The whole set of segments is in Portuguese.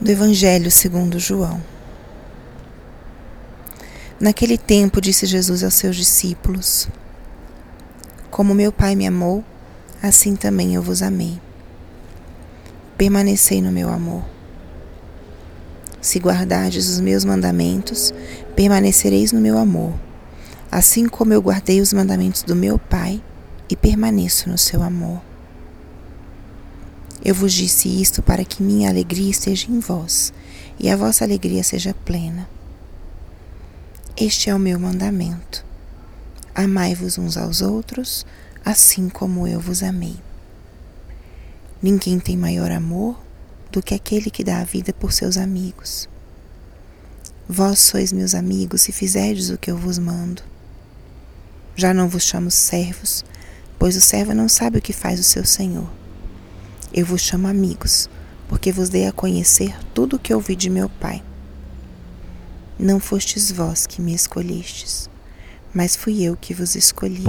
do Evangelho segundo João. Naquele tempo disse Jesus aos seus discípulos: Como meu Pai me amou, assim também eu vos amei. Permanecei no meu amor. Se guardardes os meus mandamentos, permanecereis no meu amor, assim como eu guardei os mandamentos do meu Pai e permaneço no seu amor. Eu vos disse isto para que minha alegria esteja em vós e a vossa alegria seja plena. Este é o meu mandamento. Amai-vos uns aos outros, assim como eu vos amei. Ninguém tem maior amor do que aquele que dá a vida por seus amigos. Vós sois meus amigos se fizerdes o que eu vos mando. Já não vos chamo servos, pois o servo não sabe o que faz o seu senhor eu vos chamo amigos, porque vos dei a conhecer tudo o que ouvi de meu Pai. Não fostes vós que me escolhestes, mas fui eu que vos escolhi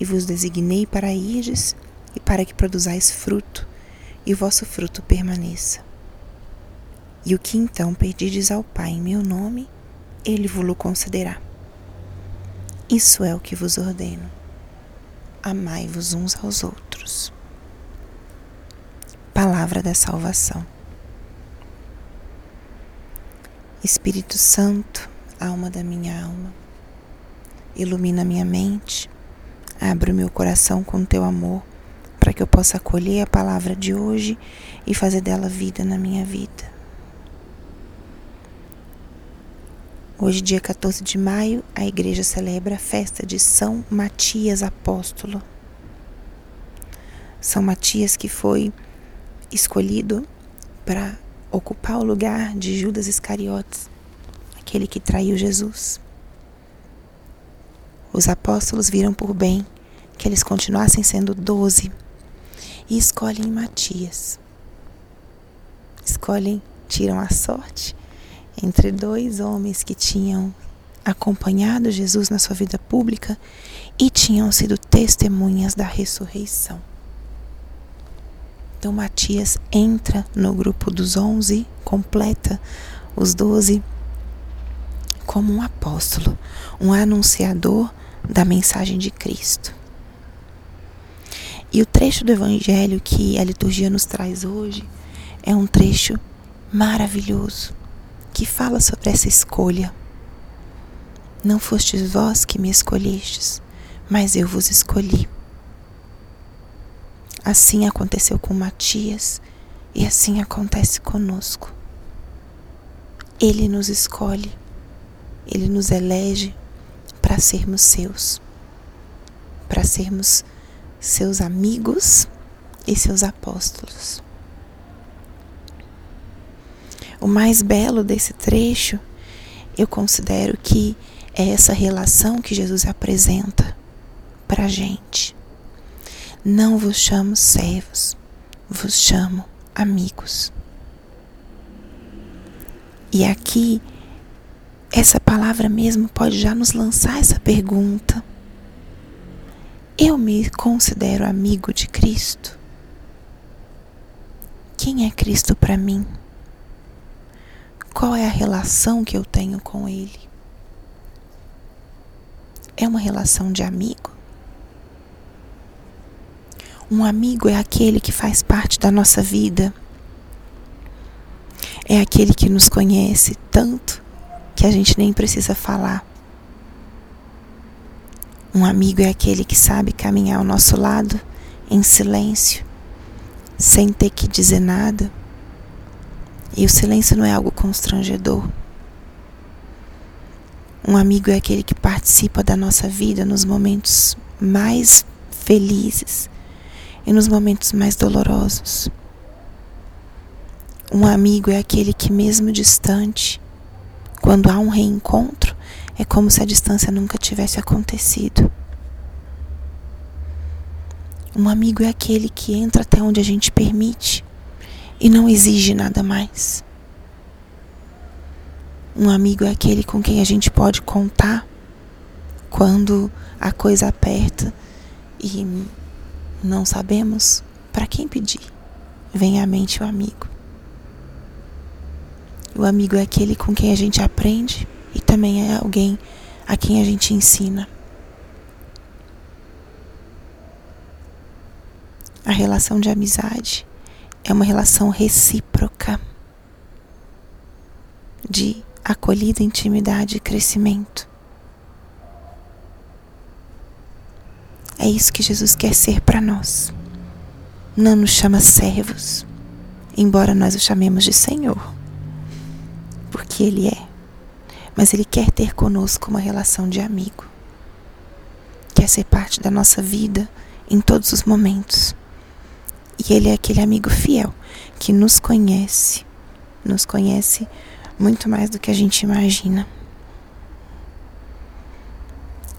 e vos designei para irdes e para que produzais fruto, e o vosso fruto permaneça. E o que então pedides ao Pai em meu nome, ele vos concederá. Isso é o que vos ordeno. Amai-vos uns aos outros palavra da salvação. Espírito Santo, alma da minha alma, ilumina minha mente, abre o meu coração com teu amor, para que eu possa acolher a palavra de hoje e fazer dela vida na minha vida. Hoje, dia 14 de maio, a igreja celebra a festa de São Matias Apóstolo. São Matias que foi escolhido para ocupar o lugar de Judas Iscariotes, aquele que traiu Jesus. Os apóstolos viram por bem que eles continuassem sendo doze e escolhem Matias. Escolhem, tiram a sorte entre dois homens que tinham acompanhado Jesus na sua vida pública e tinham sido testemunhas da ressurreição. Então Matias entra no grupo dos onze, completa os doze como um apóstolo, um anunciador da mensagem de Cristo. E o trecho do Evangelho que a liturgia nos traz hoje é um trecho maravilhoso que fala sobre essa escolha. Não fostes vós que me escolhestes, mas eu vos escolhi Assim aconteceu com Matias e assim acontece conosco. Ele nos escolhe, ele nos elege para sermos seus, para sermos seus amigos e seus apóstolos. O mais belo desse trecho, eu considero que é essa relação que Jesus apresenta para a gente. Não vos chamo servos, vos chamo amigos. E aqui, essa palavra mesmo pode já nos lançar essa pergunta. Eu me considero amigo de Cristo? Quem é Cristo para mim? Qual é a relação que eu tenho com Ele? É uma relação de amigo? Um amigo é aquele que faz parte da nossa vida. É aquele que nos conhece tanto que a gente nem precisa falar. Um amigo é aquele que sabe caminhar ao nosso lado em silêncio, sem ter que dizer nada. E o silêncio não é algo constrangedor. Um amigo é aquele que participa da nossa vida nos momentos mais felizes e nos momentos mais dolorosos. Um amigo é aquele que, mesmo distante, quando há um reencontro, é como se a distância nunca tivesse acontecido. Um amigo é aquele que entra até onde a gente permite e não exige nada mais. Um amigo é aquele com quem a gente pode contar quando a coisa aperta e não sabemos para quem pedir. Vem à mente o amigo. O amigo é aquele com quem a gente aprende e também é alguém a quem a gente ensina. A relação de amizade é uma relação recíproca de acolhida, intimidade e crescimento. É isso que Jesus quer ser para nós. Não nos chama servos, embora nós o chamemos de Senhor, porque Ele é. Mas Ele quer ter conosco uma relação de amigo. Quer ser parte da nossa vida em todos os momentos. E Ele é aquele amigo fiel que nos conhece, nos conhece muito mais do que a gente imagina.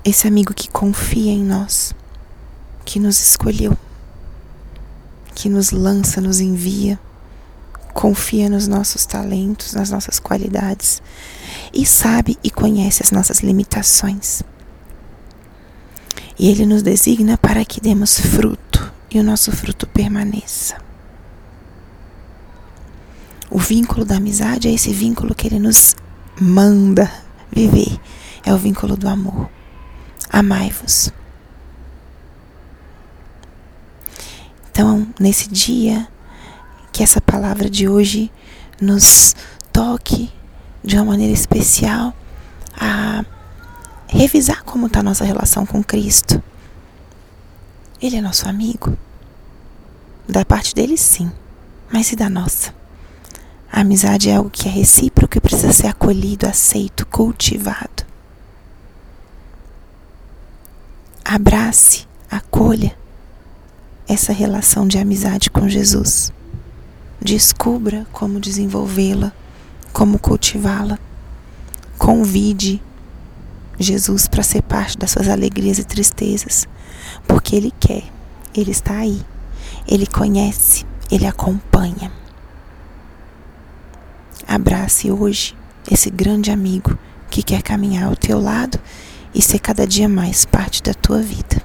Esse amigo que confia em nós, que nos escolheu, que nos lança, nos envia, confia nos nossos talentos, nas nossas qualidades e sabe e conhece as nossas limitações. E Ele nos designa para que demos fruto e o nosso fruto permaneça. O vínculo da amizade é esse vínculo que ele nos manda viver. É o vínculo do amor. Amai-vos. Então, nesse dia, que essa palavra de hoje nos toque de uma maneira especial a revisar como está a nossa relação com Cristo. Ele é nosso amigo. Da parte dele, sim, mas e da nossa? A amizade é algo que é recíproco e precisa ser acolhido, aceito, cultivado. Abrace, acolha essa relação de amizade com Jesus. Descubra como desenvolvê-la, como cultivá-la. Convide Jesus para ser parte das suas alegrias e tristezas, porque Ele quer, Ele está aí, Ele conhece, Ele acompanha. Abrace hoje esse grande amigo que quer caminhar ao teu lado e ser cada dia mais parte da tua vida.